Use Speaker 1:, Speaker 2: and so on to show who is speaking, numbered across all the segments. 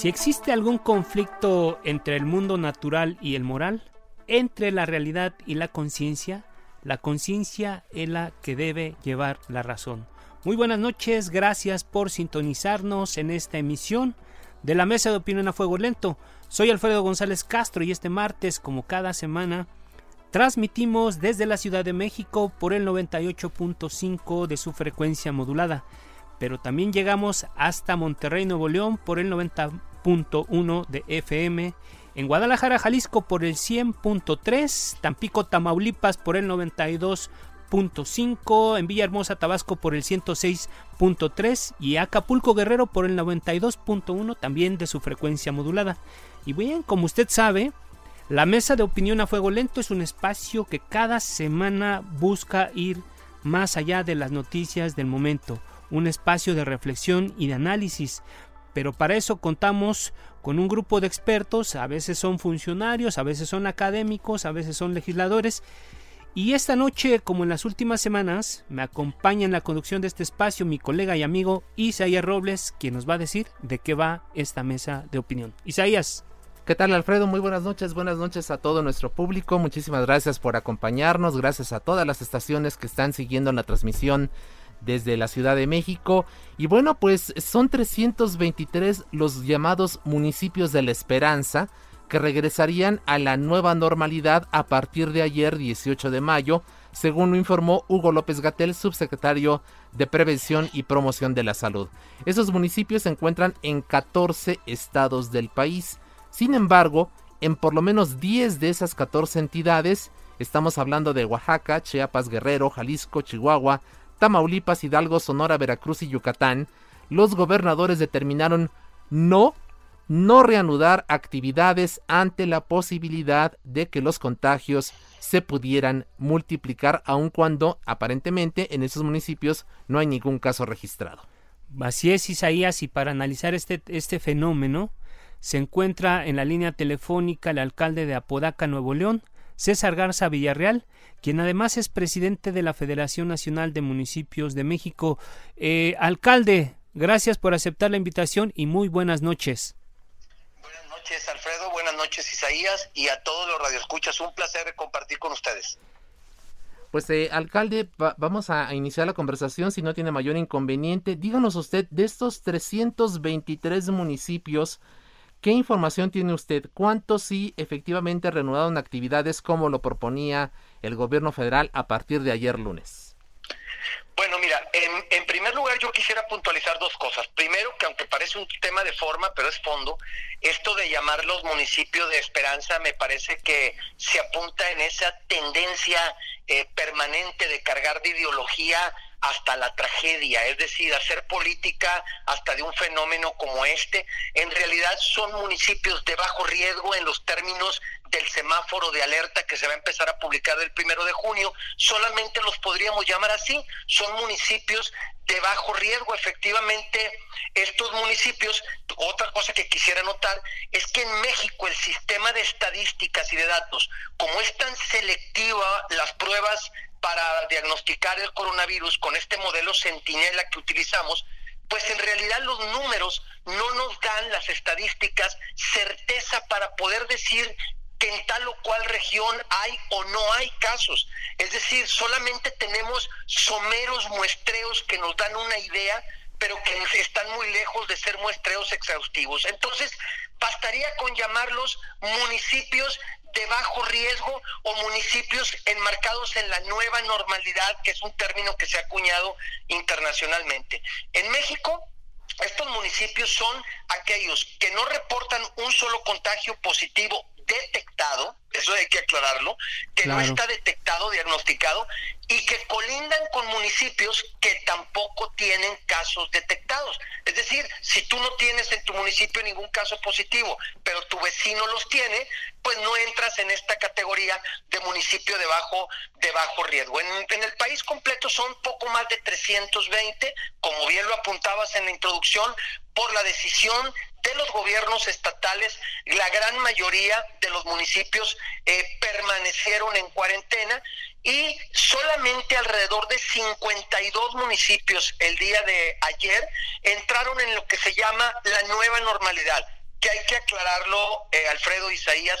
Speaker 1: Si existe algún conflicto entre el mundo natural y el moral, entre la realidad y la conciencia, la conciencia es la que debe llevar la razón. Muy buenas noches, gracias por sintonizarnos en esta emisión de la Mesa de Opinión a Fuego Lento. Soy Alfredo González Castro y este martes, como cada semana, transmitimos desde la Ciudad de México por el 98.5 de su frecuencia modulada, pero también llegamos hasta Monterrey, Nuevo León por el 90.1 de FM, en Guadalajara, Jalisco por el 100.3, Tampico, Tamaulipas por el 92.5, en Villahermosa, Tabasco por el 106.3 y Acapulco, Guerrero por el 92.1 también de su frecuencia modulada. Y bien, como usted sabe, la mesa de opinión a fuego lento es un espacio que cada semana busca ir más allá de las noticias del momento, un espacio de reflexión y de análisis pero para eso contamos con un grupo de expertos, a veces son funcionarios, a veces son académicos, a veces son legisladores. Y esta noche, como en las últimas semanas, me acompaña en la conducción de este espacio mi colega y amigo Isaías Robles, quien nos va a decir de qué va esta mesa de opinión. Isaías.
Speaker 2: ¿Qué tal Alfredo? Muy buenas noches, buenas noches a todo nuestro público, muchísimas gracias por acompañarnos, gracias a todas las estaciones que están siguiendo la transmisión desde la Ciudad de México. Y bueno, pues son 323 los llamados municipios de la Esperanza que regresarían a la nueva normalidad a partir de ayer 18 de mayo, según lo informó Hugo López Gatel, subsecretario de Prevención y Promoción de la Salud. Esos municipios se encuentran en 14 estados del país. Sin embargo, en por lo menos 10 de esas 14 entidades, estamos hablando de Oaxaca, Chiapas, Guerrero, Jalisco, Chihuahua, Tamaulipas, Hidalgo, Sonora, Veracruz y Yucatán, los gobernadores determinaron no, no reanudar actividades ante la posibilidad de que los contagios se pudieran multiplicar, aun cuando aparentemente en esos municipios no hay ningún caso registrado.
Speaker 1: Así es, Isaías, y para analizar este, este fenómeno, se encuentra en la línea telefónica el alcalde de Apodaca, Nuevo León, César Garza Villarreal, quien además es presidente de la Federación Nacional de Municipios de México. Eh, alcalde, gracias por aceptar la invitación y muy buenas noches.
Speaker 3: Buenas noches, Alfredo, buenas noches, Isaías, y a todos los radioescuchas. Un placer compartir con ustedes.
Speaker 2: Pues, eh, alcalde, vamos a iniciar la conversación si no tiene mayor inconveniente. Díganos usted, de estos 323 municipios, ¿Qué información tiene usted? ¿Cuántos sí efectivamente reanudaron actividades como lo proponía el gobierno federal a partir de ayer lunes?
Speaker 3: Bueno, mira, en, primer lugar yo quisiera puntualizar dos cosas. Primero, que aunque parece un tema de forma, pero es fondo, esto de llamar los municipios de esperanza me parece que se apunta en esa tendencia eh, permanente de cargar de ideología hasta la tragedia, es decir, hacer política hasta de un fenómeno como este, en realidad son municipios de bajo riesgo en los términos del semáforo de alerta que se va a empezar a publicar el primero de junio, solamente los podríamos llamar así, son municipios de bajo riesgo. Efectivamente, estos municipios, otra cosa que quisiera notar es que en México el sistema de estadísticas y de datos, como es tan selectiva las pruebas para diagnosticar el coronavirus con este modelo centinela que utilizamos, pues en realidad los números no nos dan las estadísticas certeza para poder decir que en tal o cual región hay o no hay casos. Es decir, solamente tenemos someros muestreos que nos dan una idea, pero que están muy lejos de ser muestreos exhaustivos. Entonces, bastaría con llamarlos municipios de bajo riesgo o municipios enmarcados en la nueva normalidad, que es un término que se ha acuñado internacionalmente. En México, estos municipios son aquellos que no reportan un solo contagio positivo detectado, eso hay que aclararlo, que no está detectado, diagnosticado, y que colindan con municipios que tampoco tienen casos detectados. Es decir, si tú no tienes en tu municipio ningún caso positivo, pero tu vecino los tiene, pues no entras en esta categoría de municipio de bajo, de bajo riesgo. En, en el país completo son poco más de 320, como bien lo apuntabas en la introducción, por la decisión de los gobiernos estatales, la gran mayoría de los municipios eh, permanecieron en cuarentena y solamente alrededor de 52 municipios el día de ayer entraron en lo que se llama la nueva normalidad, que hay que aclararlo, eh, Alfredo Isaías,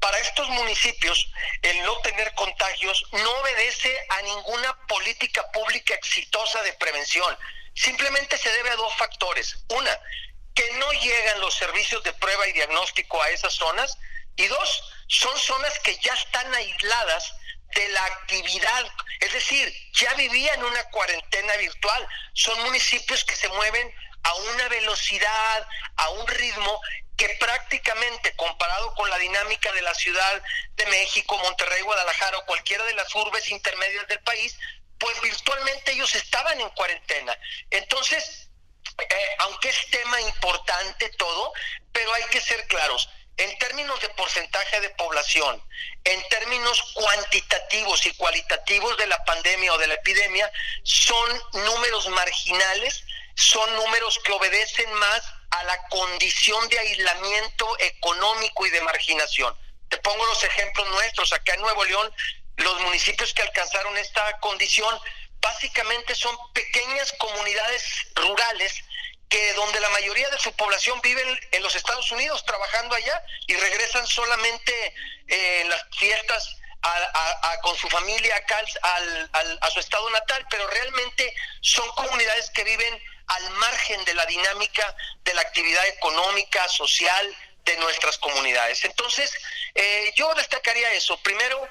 Speaker 3: para estos municipios el no tener contagios no obedece a ninguna política pública exitosa de prevención. Simplemente se debe a dos factores. Una, que no llegan los servicios de prueba y diagnóstico a esas zonas. Y dos, son zonas que ya están aisladas de la actividad, es decir, ya vivían una cuarentena virtual. Son municipios que se mueven a una velocidad, a un ritmo que prácticamente comparado con la dinámica de la Ciudad de México, Monterrey, Guadalajara o cualquiera de las urbes intermedias del país, pues virtualmente ellos estaban en cuarentena. Entonces, eh, aunque es tema importante todo, pero hay que ser claros. En términos de porcentaje de población, en términos cuantitativos y cualitativos de la pandemia o de la epidemia, son números marginales, son números que obedecen más a la condición de aislamiento económico y de marginación. Te pongo los ejemplos nuestros. Acá en Nuevo León, los municipios que alcanzaron esta condición básicamente son pequeñas comunidades rurales que donde la mayoría de su población vive en los Estados Unidos trabajando allá y regresan solamente eh, en las fiestas con su familia acá a su estado natal, pero realmente son comunidades que viven al margen de la dinámica de la actividad económica, social de nuestras comunidades. Entonces, eh, yo destacaría eso. Primero,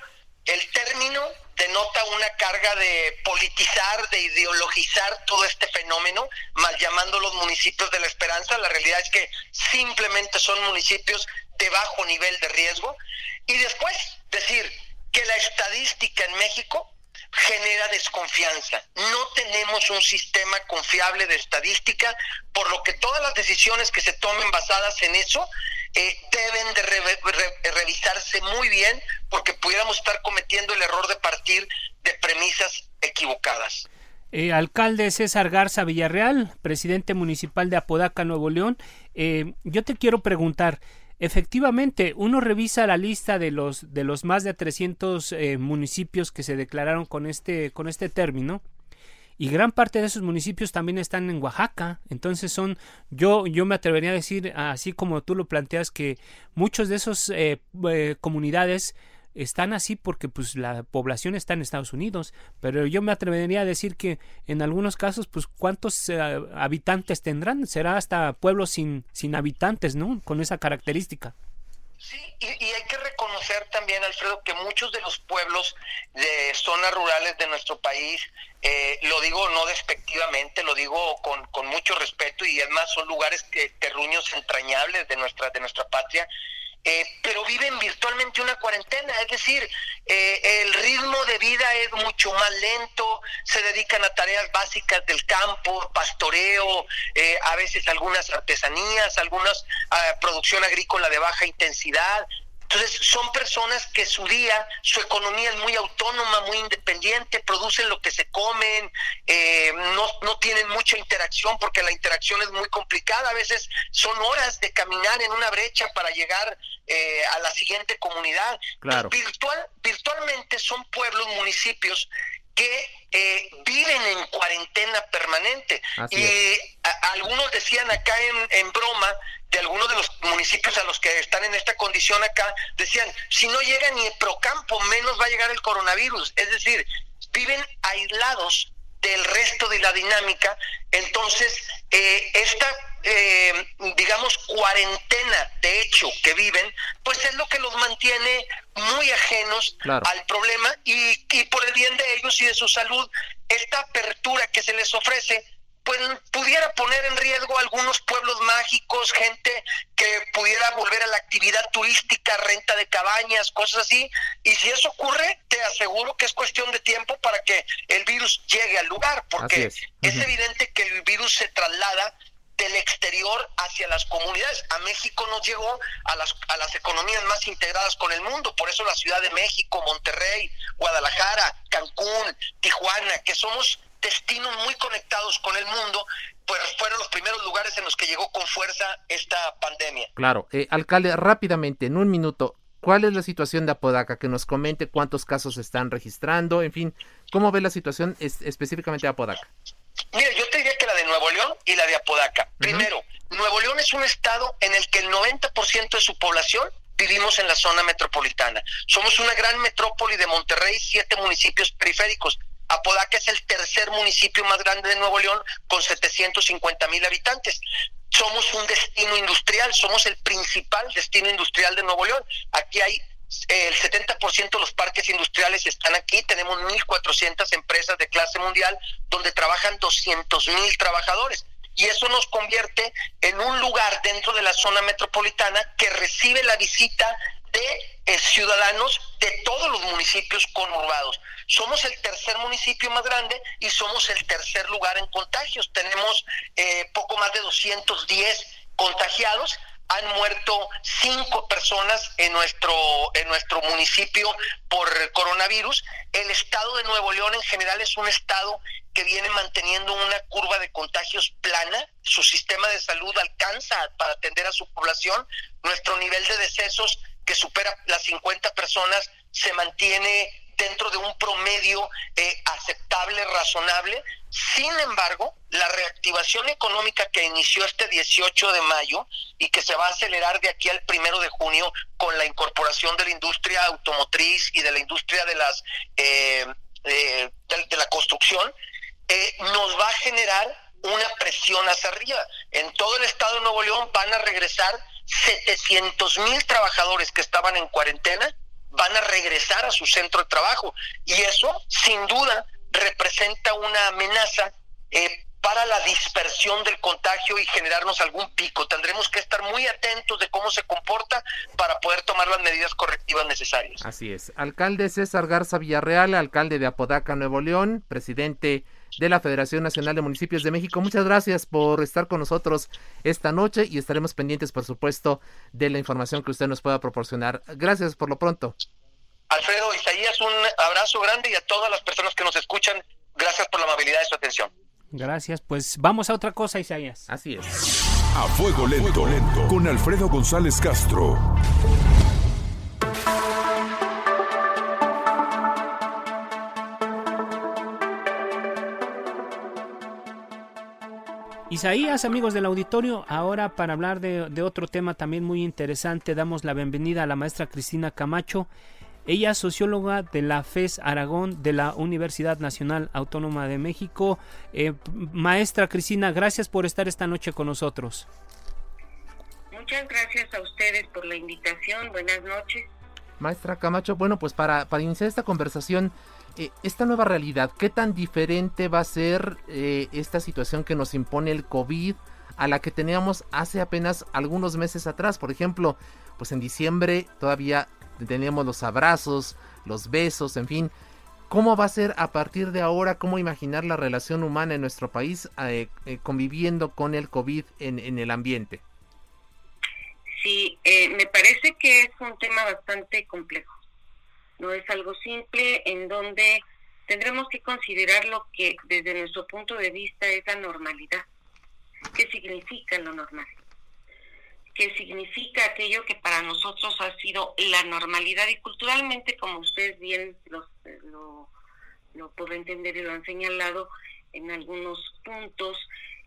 Speaker 3: el término denota una carga de politizar, de ideologizar todo este fenómeno, mal llamando los municipios de la esperanza. La realidad es que simplemente son municipios de bajo nivel de riesgo. Y después decir que la estadística en México genera desconfianza. No tenemos un sistema confiable de estadística, por lo que todas las decisiones que se tomen basadas en eso eh, deben de revisarse muy bien porque pudiéramos estar cometiendo el error de partir de premisas equivocadas.
Speaker 1: Eh, alcalde César Garza Villarreal, presidente municipal de Apodaca, Nuevo León, eh, yo te quiero preguntar, efectivamente, uno revisa la lista de los, de los más de 300 municipios que se declararon con este, con este término, y gran parte de esos municipios también están en Oaxaca. Entonces son, yo, yo me atrevería a decir, así como tú lo planteas, que muchos de esos eh, eh, comunidades están así porque pues la población está en Estados Unidos, pero yo me atrevería a decir que en algunos casos pues cuántos eh, habitantes tendrán, será hasta pueblos sin, sin habitantes, ¿no? Con esa característica.
Speaker 3: Sí, y, hay que reconocer también, Alfredo, que muchos de los pueblos de zonas rurales de nuestro país, eh, lo digo no despectivamente, lo digo con, con mucho respeto y además son lugares que terruños entrañables de nuestra de nuestra patria, eh, pero viven virtualmente una cuarentena, es decir, eh, el ritmo de vida es mucho más lento, se dedican a tareas básicas del campo, pastoreo, eh, a veces algunas artesanías, algunas ah, producción agrícola de baja intensidad, entonces son personas que su día, su economía es muy autónoma, muy independiente, producen lo que se comen, eh, no, no tienen mucha interacción porque la interacción es muy complicada. A veces son horas de caminar en una brecha para llegar eh, a la siguiente comunidad.
Speaker 2: Claro.
Speaker 3: Virtual, virtualmente son pueblos, municipios que eh, viven en cuarentena permanente. y algunos decían acá en, en broma, de algunos de los municipios a los que están en esta condición acá, decían, si no llega ni el Procampo, menos va a llegar el coronavirus. Es decir, viven aislados del resto de la dinámica. Entonces, eh, esta, eh, digamos, cuarentena de hecho que viven, pues es lo que los mantiene muy ajenos al problema y, y por el bien de ellos y de su salud, esta apertura que se les ofrece pues pudiera poner en riesgo algunos pueblos mágicos, gente que pudiera volver a la actividad turística, renta de cabañas, cosas así. Y si eso ocurre, te aseguro que es cuestión de tiempo para que el virus llegue al lugar, porque es, evidente que el virus se traslada del exterior hacia las comunidades. A México nos llegó a las, a las economías más integradas con el mundo, por eso la Ciudad de México, Monterrey, Guadalajara, Cancún, Tijuana, que somos destinos muy conectados con el mundo, pues fueron los primeros lugares en los que llegó con fuerza esta pandemia.
Speaker 2: Claro, eh, alcalde, rápidamente, en un minuto, ¿cuál es la situación de Apodaca? Que nos comente cuántos casos se están registrando, en fin, ¿cómo ve la situación específicamente de Apodaca?
Speaker 3: Mira, yo te diría que la de Nuevo León y la de Apodaca. Primero, Nuevo León es un estado en el que el 90% de su población vivimos en la zona metropolitana. Somos una gran metrópoli de Monterrey, siete municipios periféricos. Apodaca es el tercer municipio más grande de Nuevo León con 750 mil habitantes. Somos un destino industrial, somos el principal destino industrial de Nuevo León. Aquí hay eh, el 70% de los parques industriales están aquí, tenemos 1.400 empresas de clase mundial donde trabajan 200.000 trabajadores. Y eso nos convierte en un lugar dentro de la zona metropolitana que recibe la visita de eh, ciudadanos de todos los municipios conurbados. Somos el tercer municipio más grande y somos el tercer lugar en contagios. Tenemos eh, poco más de 210 contagiados. Han muerto cinco personas en nuestro, en nuestro municipio por coronavirus. El estado de Nuevo León en general es un estado que viene manteniendo una curva de contagios plana. Su sistema de salud alcanza para atender a su población. Nuestro nivel de decesos que supera las 50 personas se mantiene dentro de un promedio eh, aceptable, razonable. Sin embargo, la reactivación económica que inició este 18 de mayo y que se va a acelerar de aquí al primero de junio con la incorporación de la industria automotriz y de la industria de las eh, eh, de, la construcción, nos va a generar una presión hacia arriba. En todo el estado de Nuevo León van a regresar 700 mil trabajadores que estaban en cuarentena van a regresar a su centro de trabajo. Y eso, sin duda, representa una amenaza eh, para la dispersión del contagio y generarnos algún pico. Tendremos que estar muy atentos de cómo se comporta para poder tomar las medidas correctivas necesarias.
Speaker 2: Así es. Alcalde César Garza Villarreal, alcalde de Apodaca, Nuevo León, presidente de la Federación Nacional de Municipios de México. Muchas gracias por estar con nosotros esta noche y estaremos pendientes, por supuesto, de la información que usted nos pueda proporcionar. Gracias por lo pronto.
Speaker 3: Alfredo, Isaías, un abrazo grande y a todas las personas que nos escuchan, gracias por la amabilidad de su atención.
Speaker 1: Gracias, pues vamos a otra cosa, Isaías.
Speaker 2: Así es.
Speaker 4: A fuego lento, lento, con Alfredo González Castro.
Speaker 1: Isaías, amigos del auditorio, ahora para hablar de, otro tema también muy interesante, damos la bienvenida a la maestra Cristina Camacho. Ella es socióloga de la FES Aragón de la Universidad Nacional Autónoma de México. Eh, maestra Cristina, gracias por estar esta noche con nosotros.
Speaker 5: Muchas gracias a ustedes por la invitación. Buenas noches.
Speaker 2: Maestra Camacho, bueno, pues para, para iniciar esta conversación, eh, esta nueva realidad, ¿qué tan diferente va a ser eh, esta situación que nos impone el COVID a la que teníamos hace apenas algunos meses atrás? Por ejemplo, pues en diciembre todavía teníamos los abrazos, los besos, en fin. ¿Cómo va a ser a partir de ahora? ¿Cómo imaginar la relación humana en nuestro país eh, conviviendo con el COVID en, en el ambiente?
Speaker 5: Sí, me parece que es un tema bastante complejo no es algo simple en donde tendremos que considerar lo que desde nuestro punto de vista es la normalidad. ¿Qué significa lo normal? ¿Qué significa aquello que para nosotros ha sido la normalidad? Y culturalmente, como ustedes bien lo, lo puedo entender y lo han señalado en algunos puntos.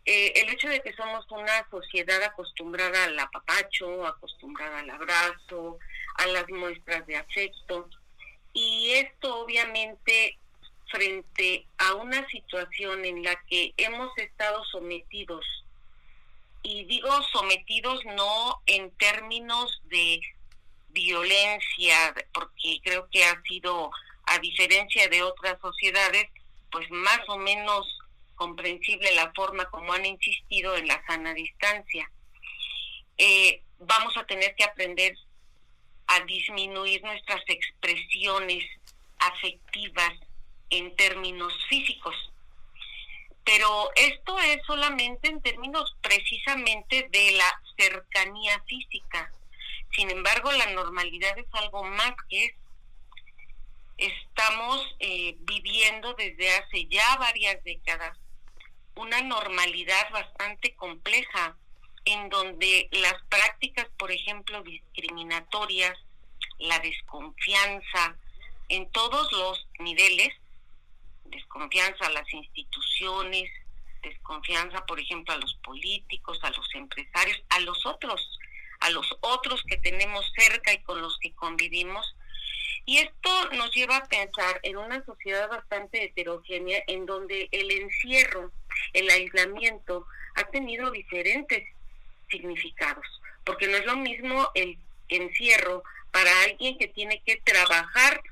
Speaker 5: Eh, el hecho de que somos una sociedad acostumbrada al apapacho, acostumbrada al abrazo, a las muestras de afecto, y esto obviamente frente a una situación en la que hemos estado sometidos, y digo sometidos no en términos de violencia, porque creo que ha sido, a diferencia de otras sociedades, pues más o menos comprensible la forma como han insistido en la sana distancia. Eh, vamos a tener que aprender a disminuir nuestras expresiones afectivas en términos físicos. Pero esto es solamente en términos precisamente de la cercanía física. Sin embargo, la normalidad es algo más que eso. Estamos eh, viviendo desde hace ya varias décadas una normalidad bastante compleja en donde las prácticas, por ejemplo, discriminatorias, la desconfianza en todos los niveles, desconfianza a las instituciones, desconfianza, por ejemplo, a los políticos, a los empresarios, a los otros, a los otros que tenemos cerca y con los que convivimos. Y esto nos lleva a pensar en una sociedad bastante heterogénea en donde el encierro, el aislamiento ha tenido diferentes significados, porque no es lo mismo el encierro para alguien que tiene que trabajar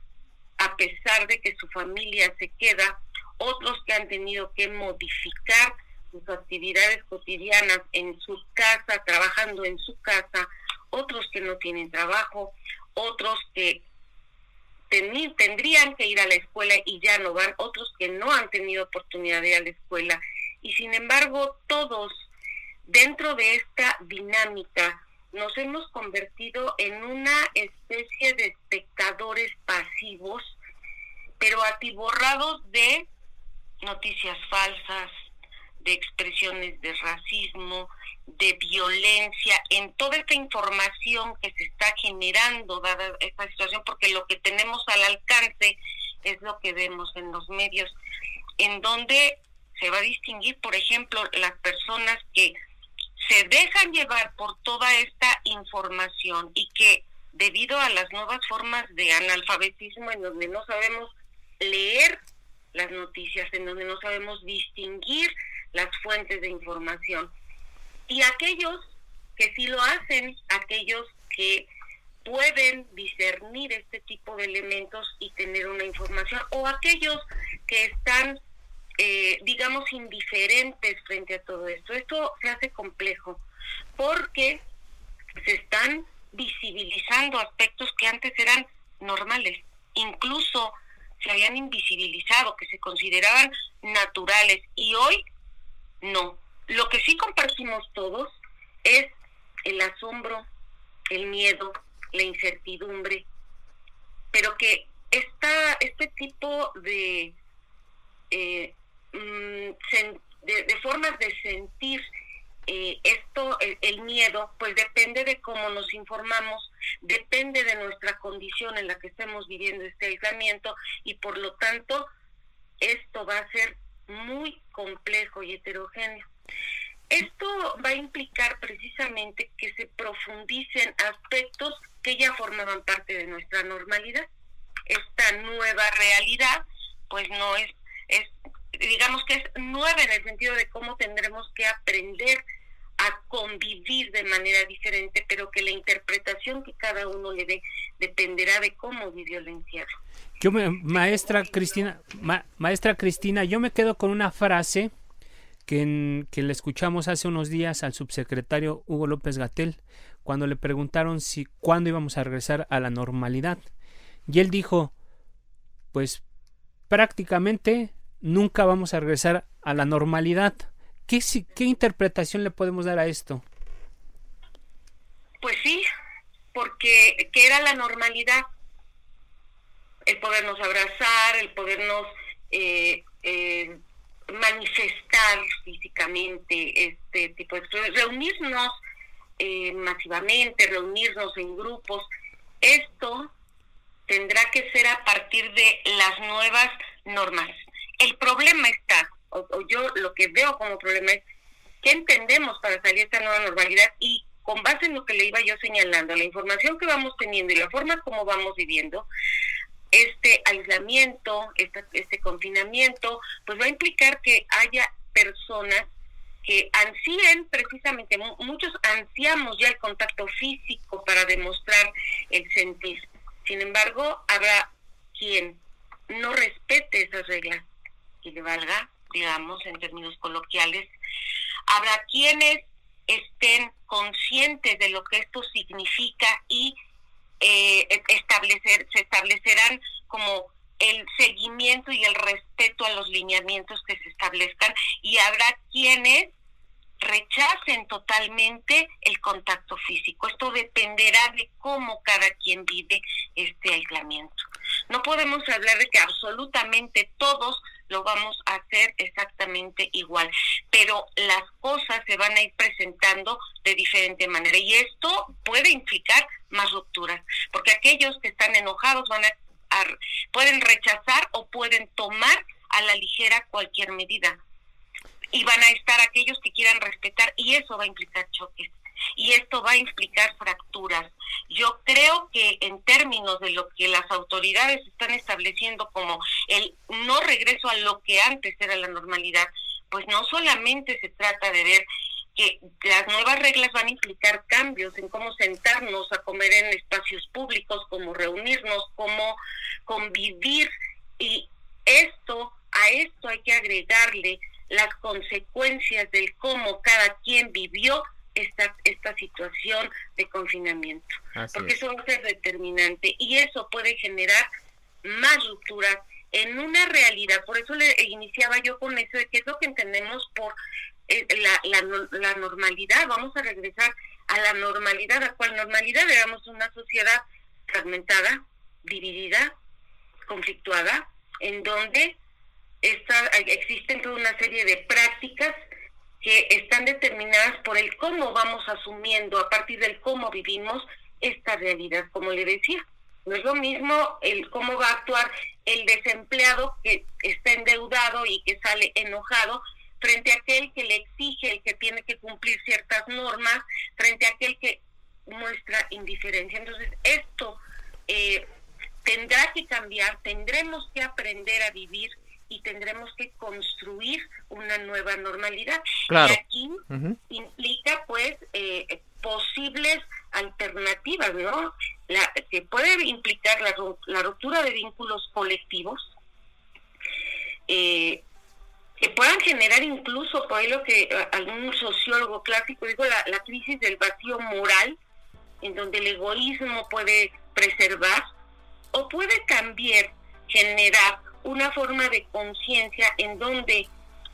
Speaker 5: a pesar de que su familia se queda, otros que han tenido que modificar sus actividades cotidianas en su casa, trabajando en su casa, otros que no tienen trabajo, otros que tendrían que ir a la escuela y ya no van, otros que no han tenido oportunidad de ir a la escuela. Y sin embargo, todos dentro de esta dinámica nos hemos convertido en una especie de espectadores pasivos, pero atiborrados de noticias falsas, de expresiones de racismo, de violencia, en toda esta información que se está generando dada esta situación, porque lo que tenemos al alcance es lo que vemos en los medios, en donde se va a distinguir, por ejemplo, las personas que se dejan llevar por toda esta información y que debido a las nuevas formas de analfabetismo en donde no sabemos leer las noticias, en donde no sabemos distinguir las fuentes de información. Y aquellos que sí lo hacen, aquellos que pueden discernir este tipo de elementos y tener una información, o aquellos que están eh, digamos, indiferentes frente a todo esto. Esto se hace complejo porque se están visibilizando aspectos que antes eran normales, incluso se habían invisibilizado, que se consideraban naturales y hoy no. Lo que sí compartimos todos es el asombro, el miedo, la incertidumbre, pero que esta, este tipo de eh, Mm, de, formas de sentir eh, esto, el, miedo, pues depende de cómo nos informamos, depende de nuestra condición en la que estemos viviendo este aislamiento y por lo tanto esto va a ser muy complejo y heterogéneo. Esto va a implicar precisamente que se profundicen aspectos que ya formaban parte de nuestra normalidad. Esta nueva realidad, pues no es, es digamos que es nueva en el sentido de cómo tendremos que aprender a convivir de manera diferente, pero que la interpretación que cada uno le dé dependerá de cómo vivió el encierro.
Speaker 1: Yo me, maestra Cristina, maestra Cristina, yo me quedo con una frase que, que le escuchamos hace unos días al subsecretario Hugo López Gatel cuando le preguntaron si cuándo íbamos a regresar a la normalidad. Y él dijo, pues prácticamente nunca vamos a regresar a la normalidad. ¿Qué, qué interpretación le podemos dar a esto?
Speaker 5: Pues sí, porque ¿qué era la normalidad? El podernos abrazar, el podernos eh, eh, manifestar físicamente este tipo de reunirnos eh, masivamente, reunirnos en grupos. Esto tendrá que ser a partir de las nuevas normas. El problema está, o, yo lo que veo como problema es, ¿qué entendemos para salir de esta nueva normalidad? Y con base en lo que le iba yo señalando, la información que vamos teniendo y la forma como vamos viviendo, este aislamiento, este, este confinamiento, pues va a implicar que haya personas que ansíen precisamente, mu- muchos ansiamos ya el contacto físico para demostrar el sentir. Sin embargo, habrá quien no respete esas reglas y le valga, digamos, en términos coloquiales. Habrá quienes estén conscientes de lo que esto significa y eh, establecer, se establecerán como el seguimiento y el respeto a los lineamientos que se establezcan y habrá quienes rechacen totalmente el contacto físico. Esto dependerá de cómo cada quien vive este aislamiento. No podemos hablar de que absolutamente todos lo vamos a hacer exactamente igual, pero las cosas se van a ir presentando de diferente manera. Y esto puede implicar más rupturas, porque aquellos que están enojados van a, pueden rechazar o pueden tomar a la ligera cualquier medida. Y van a estar aquellos que quieran respetar y eso va a implicar choques y esto va a implicar fracturas. Yo creo que en términos de lo que las autoridades están estableciendo como el no regreso a lo que antes era la normalidad, pues no solamente se trata de ver que las nuevas reglas van a implicar cambios en cómo sentarnos a comer en espacios públicos, cómo reunirnos, cómo convivir y esto, a esto hay que agregarle las consecuencias del cómo cada quien vivió esta, esta situación de confinamiento.
Speaker 2: Así
Speaker 5: porque
Speaker 2: es.
Speaker 5: eso va a ser determinante y eso puede generar más rupturas en una realidad. Por eso le iniciaba yo con eso de qué es lo que entendemos por eh, la, la, no- la normalidad. Vamos a regresar a la normalidad. ¿A cuál normalidad? Éramos una sociedad fragmentada, dividida, conflictuada, en donde está, existen toda una serie de prácticas que están determinadas por el cómo vamos asumiendo a partir del cómo vivimos esta realidad, como le decía. No es lo mismo el cómo va a actuar el desempleado que está endeudado y que sale enojado frente a aquel que le exige, el que tiene que cumplir ciertas normas, frente a aquel que muestra indiferencia. Entonces, esto eh, tendrá que cambiar, tendremos que aprender a vivir y tendremos que construir una nueva normalidad.
Speaker 2: Claro.
Speaker 5: Y aquí implica pues eh, posibles alternativas, ¿no? La, que puede implicar la, la ruptura de vínculos colectivos, eh, que puedan generar incluso, por ahí lo que eh, algún sociólogo clásico dijo, la, la crisis del vacío moral, en donde el egoísmo puede preservar, o puede también generar una forma de conciencia en donde,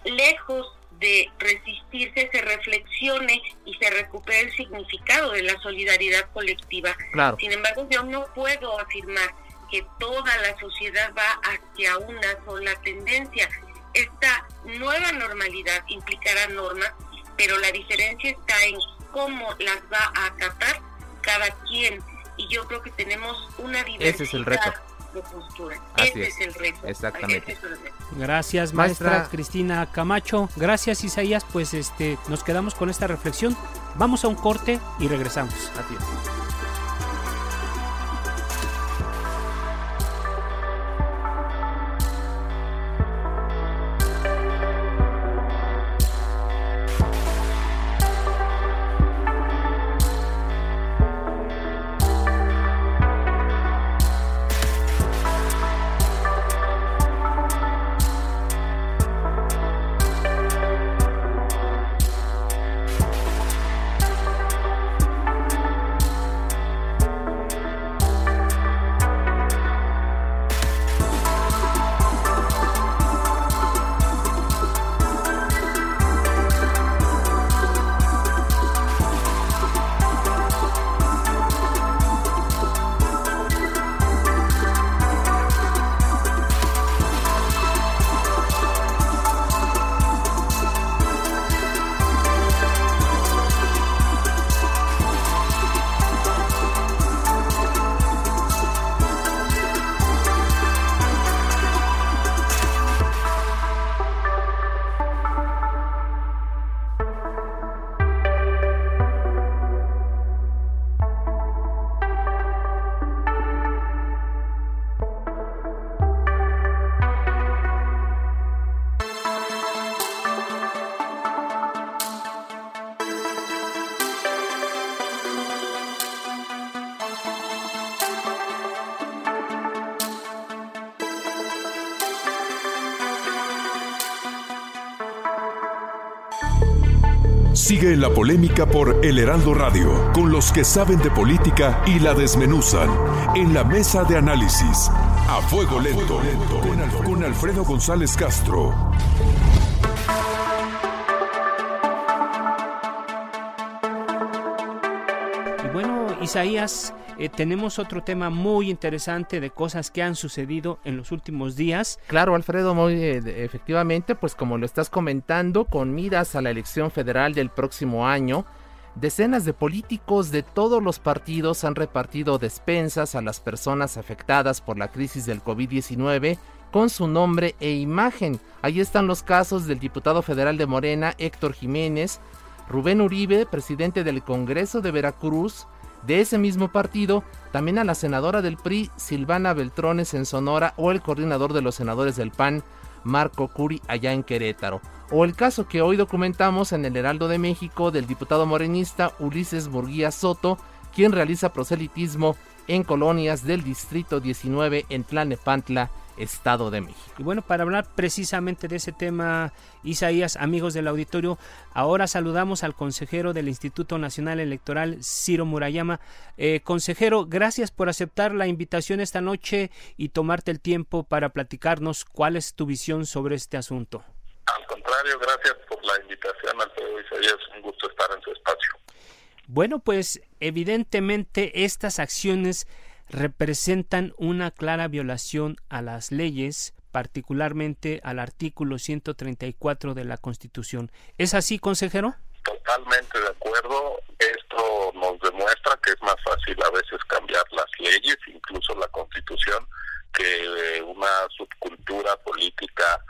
Speaker 5: lejos de resistirse, se reflexione y se recupere el significado de la solidaridad colectiva.
Speaker 2: Claro.
Speaker 5: Sin embargo, yo no puedo afirmar que toda la sociedad va hacia una sola tendencia. Esta nueva normalidad implicará normas, pero la diferencia está en cómo las va a acatar cada quien. Y yo creo que tenemos una diversidad
Speaker 2: Ese es el reto.
Speaker 5: De postura.
Speaker 2: Así
Speaker 5: Ese
Speaker 2: es.
Speaker 5: es. el reto.
Speaker 2: Exactamente.
Speaker 5: Ese es el reto.
Speaker 1: Gracias, maestra,
Speaker 2: Maestra.
Speaker 1: Cristina Camacho. Gracias, Isaías. Pues este, nos quedamos con esta reflexión. Vamos a un corte y regresamos.
Speaker 2: Así es.
Speaker 4: Sigue en la polémica por El Heraldo Radio, con los que saben de política y la desmenuzan, en la mesa de análisis, a fuego lento, con Alfredo González Castro.
Speaker 1: Y bueno, Isaías, eh, tenemos otro tema muy interesante de cosas que han sucedido en los últimos días.
Speaker 2: Claro, Alfredo, muy eh, efectivamente, pues como lo estás comentando, con miras a la elección federal del próximo año, decenas de políticos de todos los partidos han repartido despensas a las personas afectadas por la crisis del COVID-19 con su nombre e imagen. Ahí están los casos del diputado federal de Morena, Héctor Jiménez, Rubén Uribe, presidente del Congreso de Veracruz, de ese mismo partido, también a la senadora del PRI, Silvana Beltrones en Sonora, o el coordinador de los senadores del PAN, Marco Curi, allá en Querétaro. O el caso que hoy documentamos en el Heraldo de México del diputado morenista Ulises Murguía Soto, quien realiza proselitismo en colonias del Distrito 19 en Tlanepantla, Estado de México.
Speaker 1: Y bueno, para hablar precisamente de ese tema, Isaías, amigos del auditorio, ahora saludamos al consejero del Instituto Nacional Electoral, Ciro Murayama. Eh, consejero, gracias por aceptar la invitación esta noche y tomarte el tiempo para platicarnos cuál es tu visión sobre este asunto.
Speaker 6: Al contrario, gracias por la invitación, Alfredo Isaías. Un gusto estar en su espacio.
Speaker 1: Bueno, pues evidentemente estas acciones representan una clara violación a las leyes, particularmente al artículo 134 de la Constitución. ¿Es así, consejero?
Speaker 6: Totalmente de acuerdo. Esto nos demuestra que es más fácil a veces cambiar las leyes, incluso la Constitución, que una subcultura política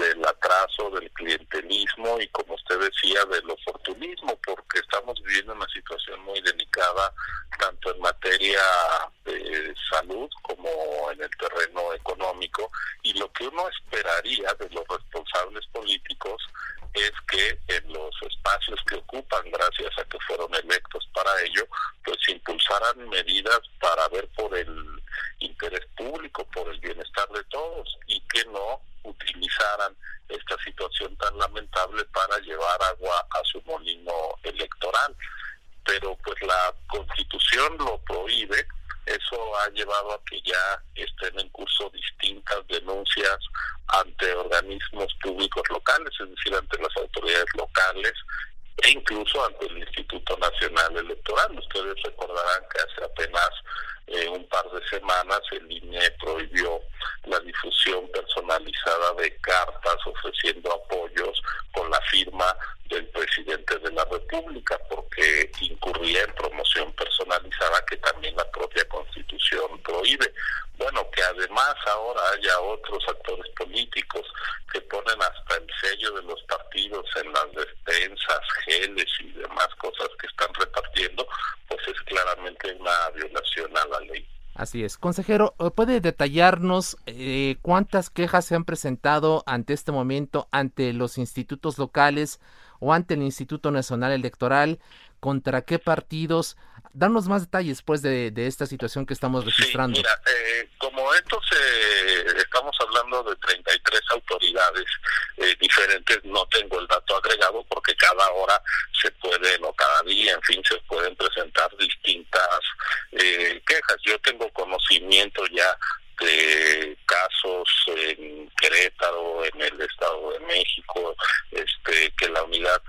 Speaker 6: del atraso, del clientelismo y, como usted decía, del oportunismo, porque estamos viviendo una situación muy delicada, tanto en materia de salud como en el terreno económico, y lo que uno esperaría de los responsables políticos es que en los espacios que ocupan, gracias a que fueron electos para ello, pues impulsaran medidas para ver por el interés público, por el bienestar de todos, y que no utilizaran esta situación tan lamentable para llevar agua a su molino electoral. Pero pues la constitución lo prohíbe, eso ha llevado a que ya estén en curso distintas denuncias ante organismos públicos locales, es decir, ante las autoridades locales e incluso ante el Instituto Nacional Electoral. Ustedes recordarán que hace apenas eh, un par de semanas el INE prohibió la difusión personalizada de cartas ofreciendo apoyos con la firma del presidente de la República porque incurría en promoción personalizada que también la propia Constitución prohíbe. Bueno, que además ahora haya otros actores políticos que ponen hasta el sello de los partidos en las despensas, geles y demás cosas que están repartiendo, pues es claramente una violación a la ley.
Speaker 2: Así es. Consejero, ¿puede detallarnos eh, cuántas quejas se han presentado ante este momento ante los institutos locales o ante el Instituto Nacional Electoral? ¿Contra qué partidos? Danos más detalles pues de, esta situación que estamos registrando.
Speaker 6: mira, eh, como esto se, estamos hablando de 33 autoridades eh, diferentes, no tengo el dato agregado porque cada hora se pueden o cada día, en fin, se pueden presentar distintas eh, quejas. Yo tengo conocimiento ya de casos en Querétaro, en el Estado de México, este que la unidad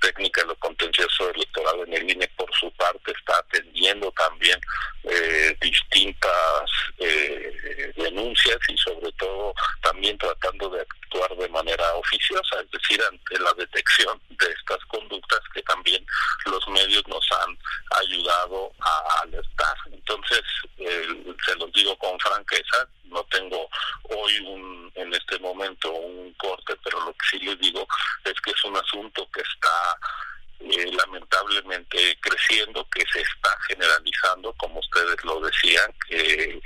Speaker 6: técnica de lo contencioso electoral en el INE por su parte está atendiendo también eh, distintas eh, denuncias y sobre todo también tratando de actuar de manera oficiosa, es decir, ante la detección de estas conductas que también los medios nos han ayudado a alertar. Entonces, se los digo con franqueza, no tengo hoy un, en este momento un corte, pero lo que sí les digo es que es un asunto que está eh, lamentablemente creciendo, que se está generalizando, como ustedes lo decían, que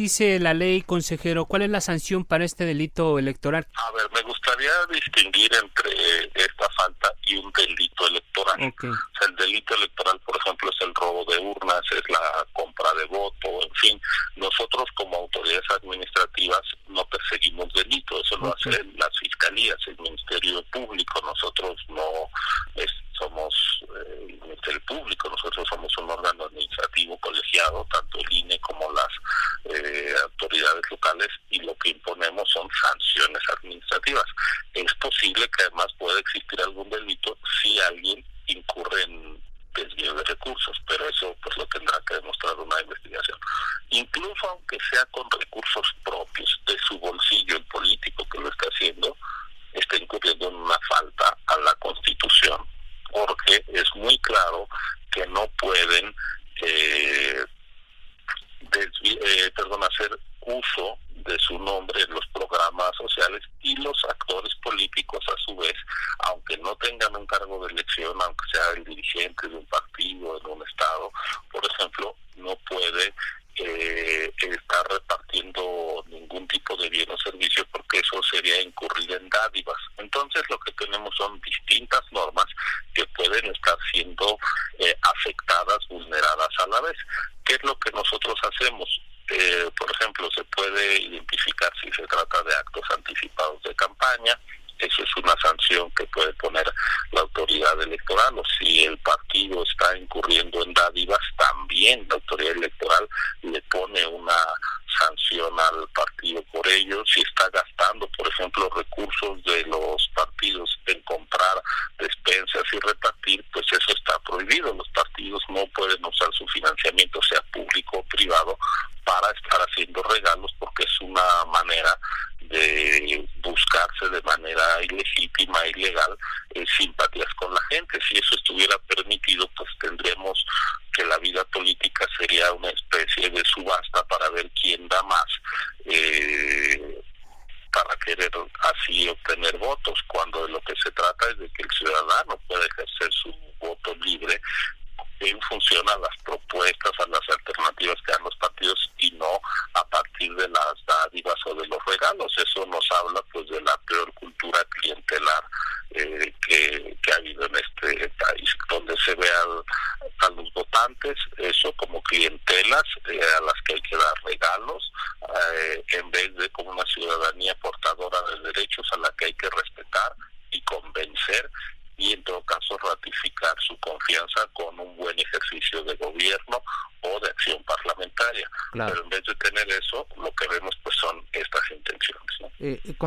Speaker 6: dice la ley, consejero? ¿Cuál es la sanción para este delito electoral?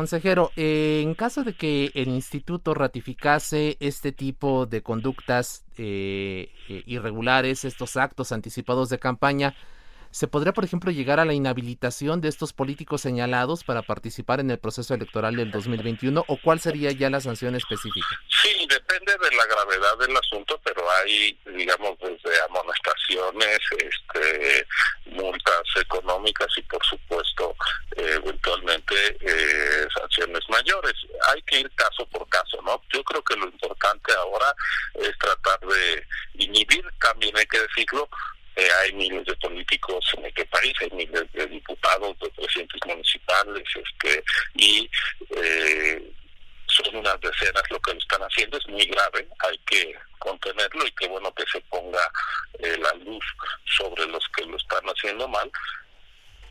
Speaker 2: consejero, eh, en caso de que el instituto ratificase este tipo de conductas eh, eh irregulares, estos actos anticipados de campaña, ¿Se podría, por ejemplo, llegar a la inhabilitación de estos políticos señalados para participar en el proceso electoral del 2021 o cuál sería ya la sanción específica?
Speaker 7: Sí, depende de la gravedad del asunto, pero hay, digamos, desde amonestaciones, este, multas económicas y, por supuesto, eventualmente eh, sanciones mayores. Hay que ir caso por caso, ¿no? Yo creo que lo importante ahora es tratar de inhibir, también hay que decirlo, eh, hay miles de políticos en el país, hay miles de diputados, de presidentes municipales, este, y eh, son unas decenas lo que lo están haciendo, es muy grave, hay que contenerlo y qué bueno que se ponga eh, la luz sobre los que lo están haciendo mal,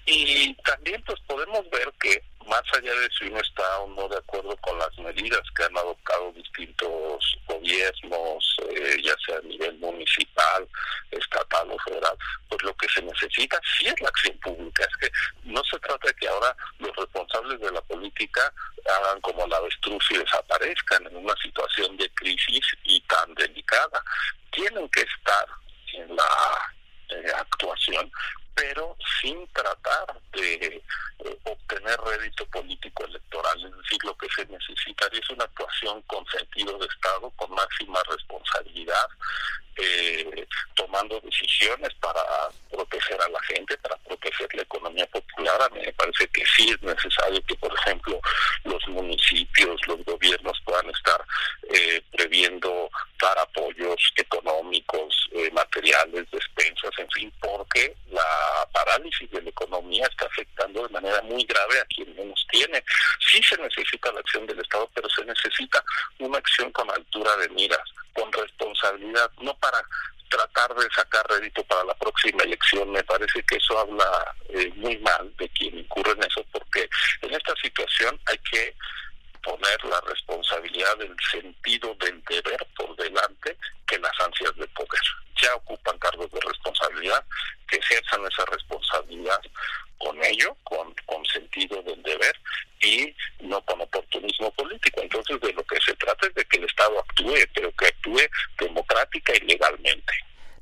Speaker 7: y también pues podemos ver que más allá de si uno está o no de acuerdo con las medidas que han adoptado distintos gobiernos, eh, ya sea a nivel municipal, estatal o federal, pues lo que se necesita sí es la acción pública. Es que no se trata de que ahora los responsables de la política hagan como la avestruz y desaparezcan en una situación de crisis y tan delicada. Tienen que estar en la
Speaker 6: actuación pero sin tratar de eh, obtener rédito político electoral. Es decir, lo que se necesitaría es una actuación con sentido de Estado, con máxima responsabilidad, eh, tomando decisiones para proteger a la gente, para proteger la economía popular. A mí me parece que sí es necesario que, por ejemplo, los municipios, los gobiernos puedan estar eh, previendo dar apoyos económicos, eh, materiales, despensas, en fin, porque la parálisis de la economía está afectando de manera muy grave a quien menos tiene. Sí se necesita la acción del Estado, pero se necesita una acción con altura de miras, con responsabilidad, no para tratar de sacar rédito para la próxima elección. Me parece que eso habla eh, muy mal de quien incurre en eso, porque en esta situación hay que poner la responsabilidad del sentido del deber por delante que las ansias de poder. Ya ocupan cargos de responsabilidad, que ejerzan esa responsabilidad con ello, con, con sentido del deber y no con oportunismo político. Entonces de lo que se trata es de que el Estado actúe, pero que actúe democrática y legalmente.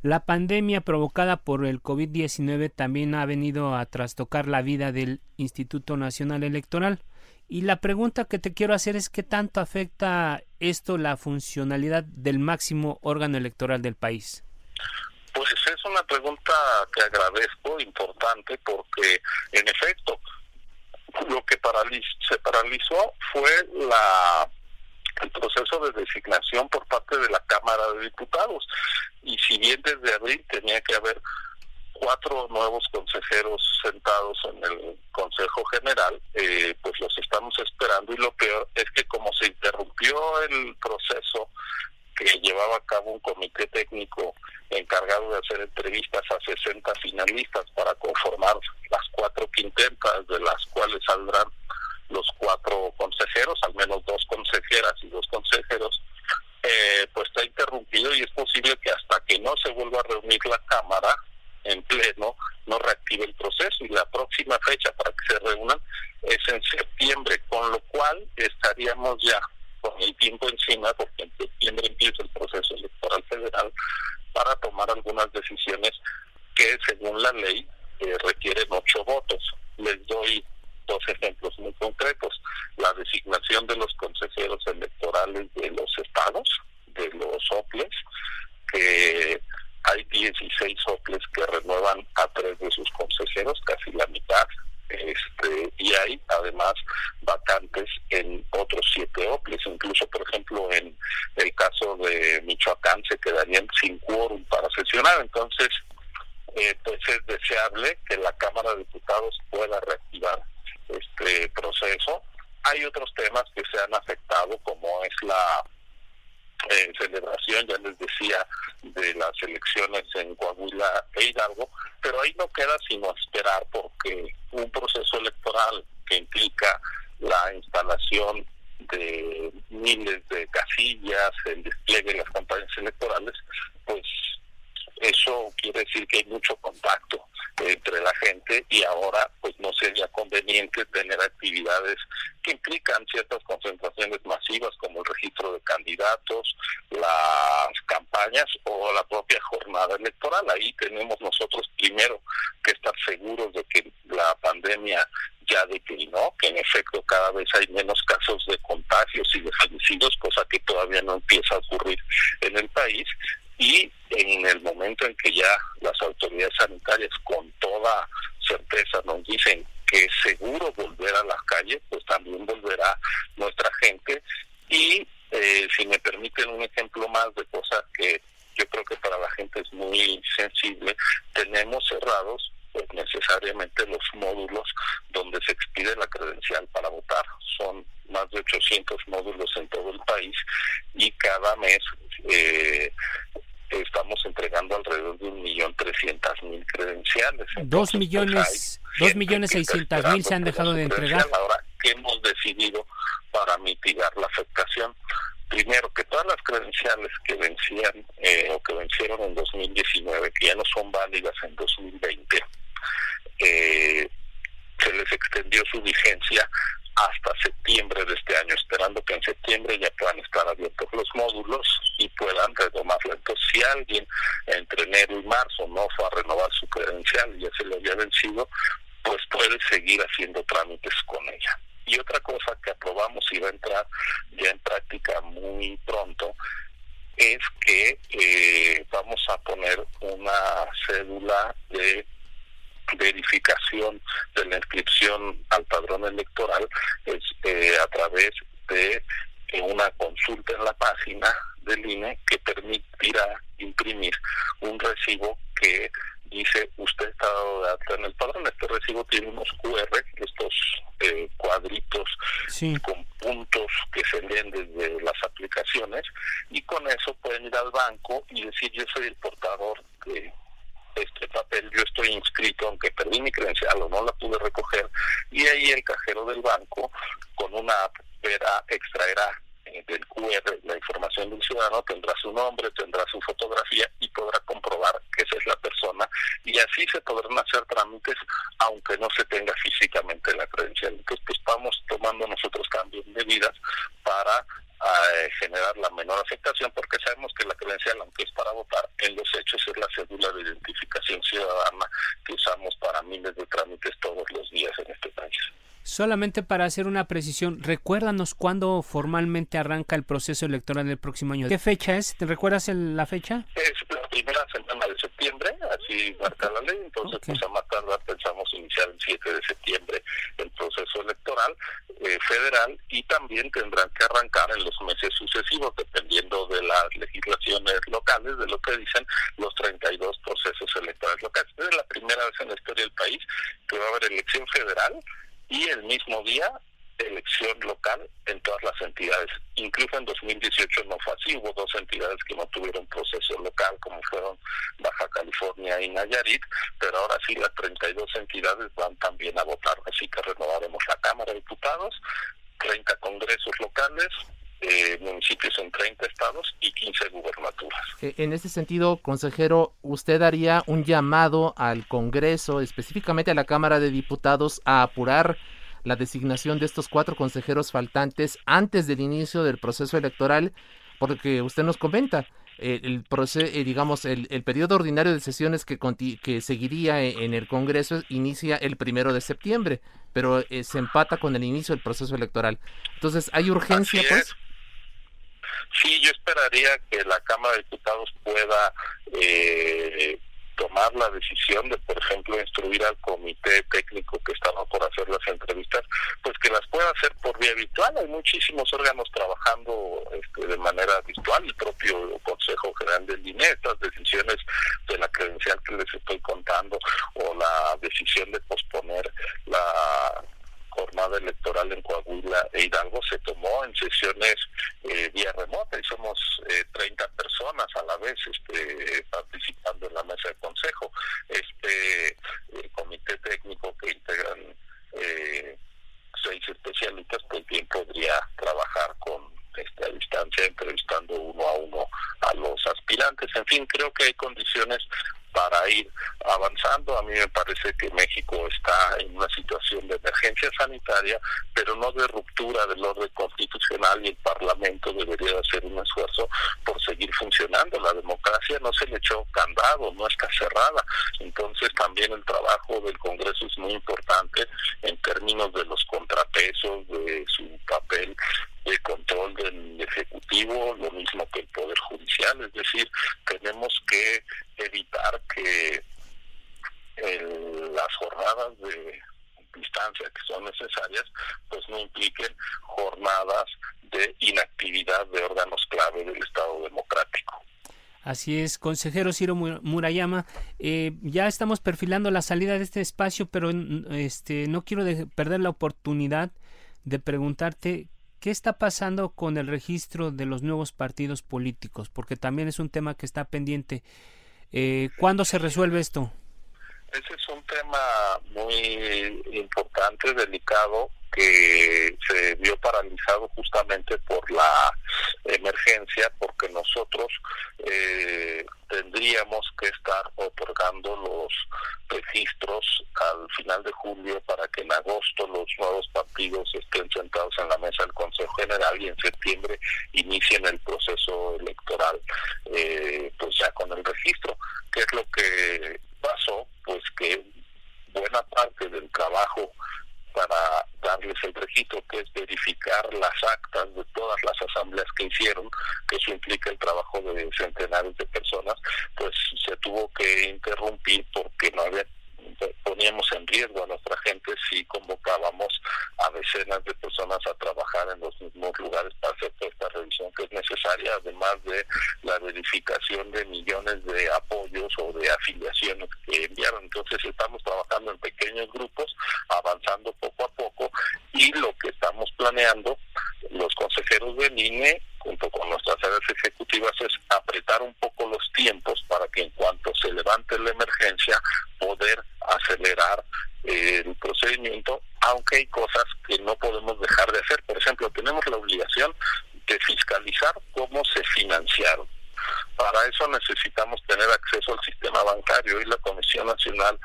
Speaker 1: La pandemia provocada por el COVID-19 también ha venido a trastocar la vida del Instituto Nacional Electoral. Y la pregunta que te quiero hacer es qué tanto afecta esto la funcionalidad del máximo órgano electoral del país.
Speaker 6: Pues es una pregunta que agradezco, importante, porque en efecto lo que se paralizó fue la el proceso de designación por parte de la Cámara de Diputados. Y si bien desde abril tenía que haber cuatro nuevos consejeros sentados en el Consejo General, eh, pues los estamos esperando y lo peor es que como se interrumpió el proceso que llevaba a cabo un comité técnico encargado de hacer entrevistas a 60 finalistas para conformar las cuatro quintetas, de las cuales saldrán los cuatro consejeros, al menos dos consejeras y dos consejeros, eh, pues está interrumpido y es posible que hasta que no se vuelva a reunir la Cámara en pleno, no reactive el proceso y la próxima fecha para que se reúnan es en septiembre, con lo cual estaríamos ya con el tiempo encima, porque en septiembre empieza el proceso electoral federal, para tomar algunas decisiones que según la ley eh, requieren ocho votos. Les doy dos ejemplos muy concretos. La designación de los consejeros electorales de los estados, de los OPLES, que hay 16 OPLES que renuevan a tres de sus consejeros, casi la mitad, este, y hay además vacantes en otros siete OPLES, incluso por ejemplo en el caso de Michoacán se quedarían sin quórum para sesionar, entonces eh, pues es deseable que la Cámara de Diputados pueda reactivar este proceso. Hay otros temas que se han afectado, como es la eh, celebración, ya les decía, de las elecciones en Coahuila e Hidalgo, pero ahí no queda sino esperar porque un proceso electoral que implica la instalación de miles de casillas, el despliegue de las campañas electorales, pues eso quiere decir que hay mucho contacto entre la gente y ahora pues no sería conveniente tener actividades que implican ciertas concentraciones masivas como el registro de candidatos, las campañas o la propia jornada electoral. Ahí tenemos nosotros primero que estar seguros de que la pandemia ya declinó, que en efecto cada vez hay menos casos de contagios cosa que todavía no empieza a ocurrir en el país, y en el momento en que ya las autoridades sanitarias con toda certeza nos dicen que es seguro volver a las calles, pues también volverá nuestra gente y eh, si me permiten un ejemplo más de cosas que yo creo que para la gente es muy sensible, tenemos cerrados pues necesariamente los módulos donde se expide la credencial para votar. Son más de 800 módulos en todo el país y cada mes eh, estamos entregando alrededor de un millón trescientas mil credenciales.
Speaker 1: dos millones, dos millones seiscientas mil se han dejado de entregar.
Speaker 6: Ahora, ¿qué hemos decidido para mitigar la afectación? Primero, que todas las credenciales que vencían eh, o que vencieron en 2019, que ya no son válidas en 2020, eh, se les extendió su vigencia hasta septiembre de este año, esperando que en septiembre ya puedan estar abiertos los módulos y puedan retomarlo. Entonces, si alguien entre enero y marzo no fue a renovar su credencial y ya se le había vencido, pues puede seguir haciendo trámites con ella. Y otra cosa que aprobamos y va a entrar ya en práctica muy pronto es que eh, vamos a poner una cédula de verificación de la inscripción al padrón electoral es, eh, a través de eh, una consulta en la página del INE que permitirá imprimir un recibo que dice usted está dado de alta en el padrón. Este recibo tiene unos QR, estos eh, cuadritos con puntos que se leen desde las aplicaciones y con eso pueden ir al banco y decir yo soy el portador de este papel, yo estoy inscrito, aunque perdí mi credencial o no la pude recoger, y ahí el cajero del banco con una app verá, extraerá del QR la información del ciudadano, tendrá su nombre, tendrá su fotografía y podrá comprobar que esa es la persona y así se podrán hacer trámites aunque no se tenga físicamente la credencial. Entonces, pues vamos tomando nosotros cambios de medidas para eh, generar la menor afectación porque sabemos que la credencial, aunque es para votar, en los hechos es la cédula de identificación ciudadana que usamos para miles de trámites todos los días en este país.
Speaker 1: Solamente para hacer una precisión, recuérdanos cuándo formalmente arranca el proceso electoral del próximo año. ¿Qué fecha es? ¿Te recuerdas la fecha?
Speaker 6: Es la primera semana de septiembre, así marca la ley, entonces pues a más tardar pensamos iniciar el 7 de septiembre el proceso electoral eh, federal y también tendrán que arrancar en los meses sucesivos, dependiendo de las legislaciones locales, de lo que dicen los 32 procesos electorales locales. Es la primera vez en la historia del país que va a haber elección federal y el mismo día elección local en todas las entidades. Incluso en 2018 no fue así, hubo dos entidades que no tuvieron proceso local, como fueron Baja California y Nayarit, pero ahora sí las 32 entidades van también a votar, así que renovaremos la Cámara de Diputados, 30 congresos locales, eh, municipios en 30 estados y 15 gubernaturas.
Speaker 2: E, en ese sentido, consejero, ¿usted haría un llamado al Congreso, específicamente a la Cámara de Diputados, a apurar la designación de estos cuatro consejeros faltantes antes del inicio del proceso electoral? Porque usted nos comenta, el, proceso, eh, digamos, el, periodo ordinario de sesiones que, que seguiría e, en el Congreso inicia el primero de septiembre, pero eh, se empata con el inicio del proceso electoral. Entonces, ¿hay urgencia, pues?
Speaker 6: Sí, yo esperaría que la Cámara de Diputados pueda eh, tomar la decisión de, por ejemplo, instruir al comité técnico que estaba por hacer las entrevistas, pues que las pueda hacer por vía virtual. Hay muchísimos órganos trabajando este, de manera virtual, el propio Consejo General del INE, estas decisiones de la credencial que les estoy contando o la decisión de posponer la jornada electoral en Coahuila e Hidalgo se tomó en sesiones eh, vía remota y somos eh, 30 personas a la vez este, participando en la mesa de consejo. Este eh, comité técnico que integran eh, seis especialistas, pues bien podría trabajar con esta distancia, entrevistando uno a uno a los aspirantes. En fin, creo que hay condiciones para ir avanzando. A mí me parece que México está en una situación de emergencia sanitaria, pero no de ruptura del orden constitucional y el Parlamento debería hacer un esfuerzo por seguir funcionando. La democracia no se le echó candado, no está cerrada. Entonces también el trabajo del Congreso es muy importante en términos de los contrapesos, de su papel de control del Ejecutivo, lo mismo que el Poder Judicial. Es decir, tenemos que evitar que las jornadas de distancia que son necesarias, pues no impliquen jornadas de inactividad de órganos clave del Estado democrático.
Speaker 1: Así es, consejero Ciro Murayama, eh, ya estamos perfilando la salida de este espacio, pero este, no quiero perder la oportunidad de preguntarte qué está pasando con el registro de los nuevos partidos políticos, porque también es un tema que está pendiente. Eh, ¿Cuándo se resuelve esto?
Speaker 6: Ese es un tema muy importante, delicado, que se vio paralizado justamente por la emergencia, porque nosotros eh, tendríamos que estar otorgando los registros al final de julio para que en agosto los nuevos partidos estén sentados en la mesa del Consejo General y en septiembre inicien el proceso electoral eh, pues ya con el registro. ¿Qué es lo que pasó? Pues que buena parte del trabajo para darles el registro, que es verificar las actas de todas las asambleas que hicieron, que eso implica el trabajo de centenares de personas, pues se tuvo que interrumpir porque no había poníamos en riesgo a nuestra gente si convocábamos a decenas de personas a trabajar en los mismos lugares para hacer toda esta revisión que es necesaria, además de la verificación de millones de apoyos o de afiliaciones que enviaron. Entonces estamos trabajando en pequeños grupos, avanzando poco a poco y lo que estamos planeando los consejeros del INE junto con nuestras áreas ejecutivas es apretar un poco los tiempos para que en cuanto se levante la emergencia poder acelerar eh, el procedimiento, aunque hay cosas que no podemos dejar de hacer. Por ejemplo, tenemos la obligación de fiscalizar cómo se financiaron. Para eso necesitamos tener acceso al sistema bancario y la Comisión Nacional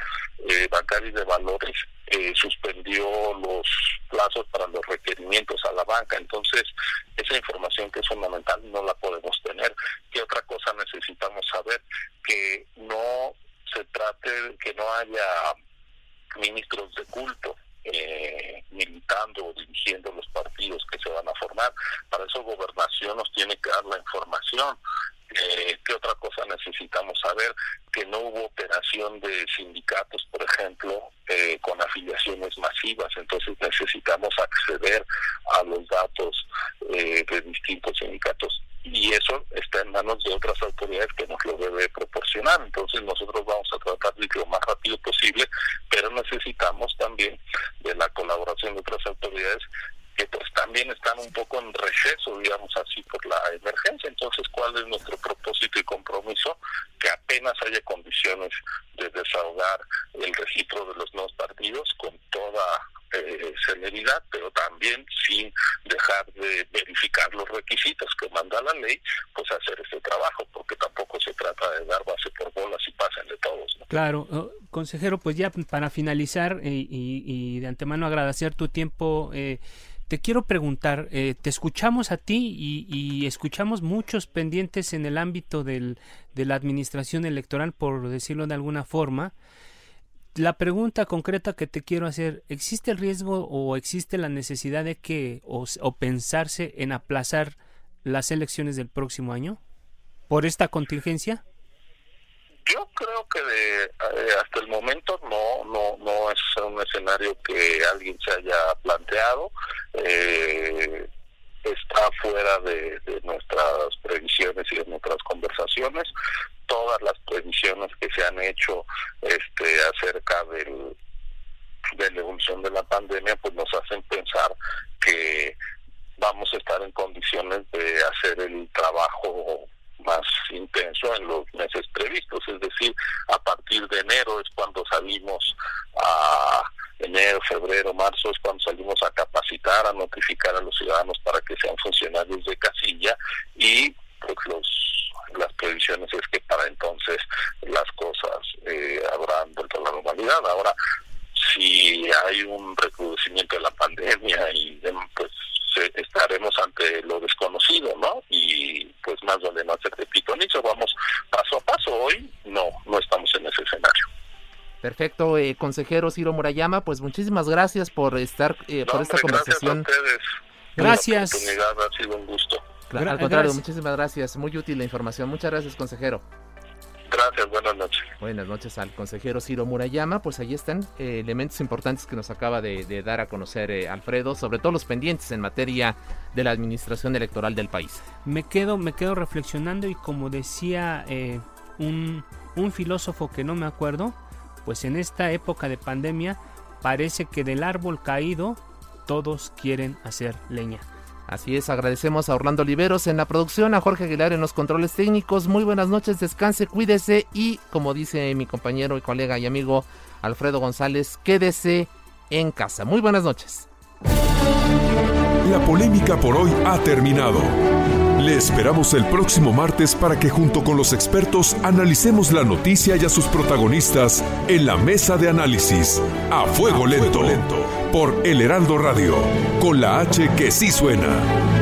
Speaker 6: eh, Bancaria y de Valores eh, suspendió los plazos para los requerimientos a la banca. Entonces, esa información que es fundamental no la podemos tener. ¿Qué otra cosa necesitamos saber? Que no se trate, que no haya ministros de culto eh, militando o dirigiendo los partidos que se van a formar. Para eso gobernación nos tiene que dar la información. Eh, ¿Qué otra cosa necesitamos saber? Que no hubo operación de sindicatos, por ejemplo, eh, con afiliaciones masivas. Entonces necesitamos acceder a los datos eh, de distintos sindicatos y eso está en manos de otras autoridades que nos lo debe proporcionar. Entonces nosotros vamos a tratar de ir lo más rápido posible, pero necesitamos también de la colaboración de otras autoridades que pues también están un poco en receso, digamos así, por la emergencia. Entonces, ¿cuál es nuestro propósito y compromiso? Que apenas haya condiciones de desahogar el registro de los nuevos partidos con toda eh, celeridad, pero también sin dejar de verificar los requisitos que manda la ley, pues hacer este trabajo, porque tampoco se trata de dar base por bolas y pasen de todos.
Speaker 1: Claro, oh, consejero, pues ya para finalizar eh, y, de antemano agradecer tu tiempo. Eh, te quiero preguntar, eh, te escuchamos a ti y, escuchamos muchos pendientes en el ámbito del, de la administración electoral, por decirlo de alguna forma. La pregunta concreta que te quiero hacer, ¿existe el riesgo o existe la necesidad de que o pensarse en aplazar las elecciones del próximo año por esta contingencia?
Speaker 6: Yo creo que de, eh, hasta el momento no, no, no es un escenario que alguien se haya planteado. Eh, está fuera de, nuestras previsiones y de nuestras conversaciones. Todas las previsiones que se han hecho este, acerca del, de la evolución de la pandemia, pues nos hacen pensar que vamos a estar en condiciones de hacer el trabajo más intenso en los meses previstos, es decir, a partir de enero es cuando salimos a enero, febrero, marzo es cuando salimos a capacitar, a notificar a los ciudadanos para que sean funcionarios de casilla y pues los las previsiones es que para entonces las cosas eh, habrán vuelto a la normalidad. Ahora, si hay un recrudecimiento de la pandemia y pues estaremos ante lo desconocido, ¿no? Más vale no hacer de pitonizo, vamos paso a paso. Hoy no, no estamos en ese escenario.
Speaker 2: Perfecto, eh, consejero Ciro Murayama, pues muchísimas gracias por estar, eh, por esta conversación.
Speaker 1: Gracias.
Speaker 6: Ha sido un gusto.
Speaker 2: al contrario, muchísimas gracias. Muy útil la información. Muchas gracias, consejero.
Speaker 6: Gracias,
Speaker 2: buenas noches. Al consejero Ciro Murayama. Pues ahí están eh, elementos importantes que nos acaba de, dar a conocer eh, Alfredo, sobre todo los pendientes en materia de la administración electoral del país.
Speaker 1: Me quedo, me quedo reflexionando y como decía eh, un, un filósofo que no me acuerdo, pues en esta época de pandemia parece que del árbol caído todos quieren hacer leña.
Speaker 2: Así es, agradecemos a Orlando Oliveros en la producción, a Jorge Aguilar en los controles técnicos. Muy buenas noches, descanse, cuídese y, como dice mi compañero y colega y amigo Alfredo González, quédese en casa. Muy buenas noches.
Speaker 4: La polémica por hoy ha terminado. Le esperamos el próximo martes para que junto con los expertos analicemos la noticia y a sus protagonistas en la mesa de análisis a fuego lento, por El Heraldo Radio, con la H que sí suena.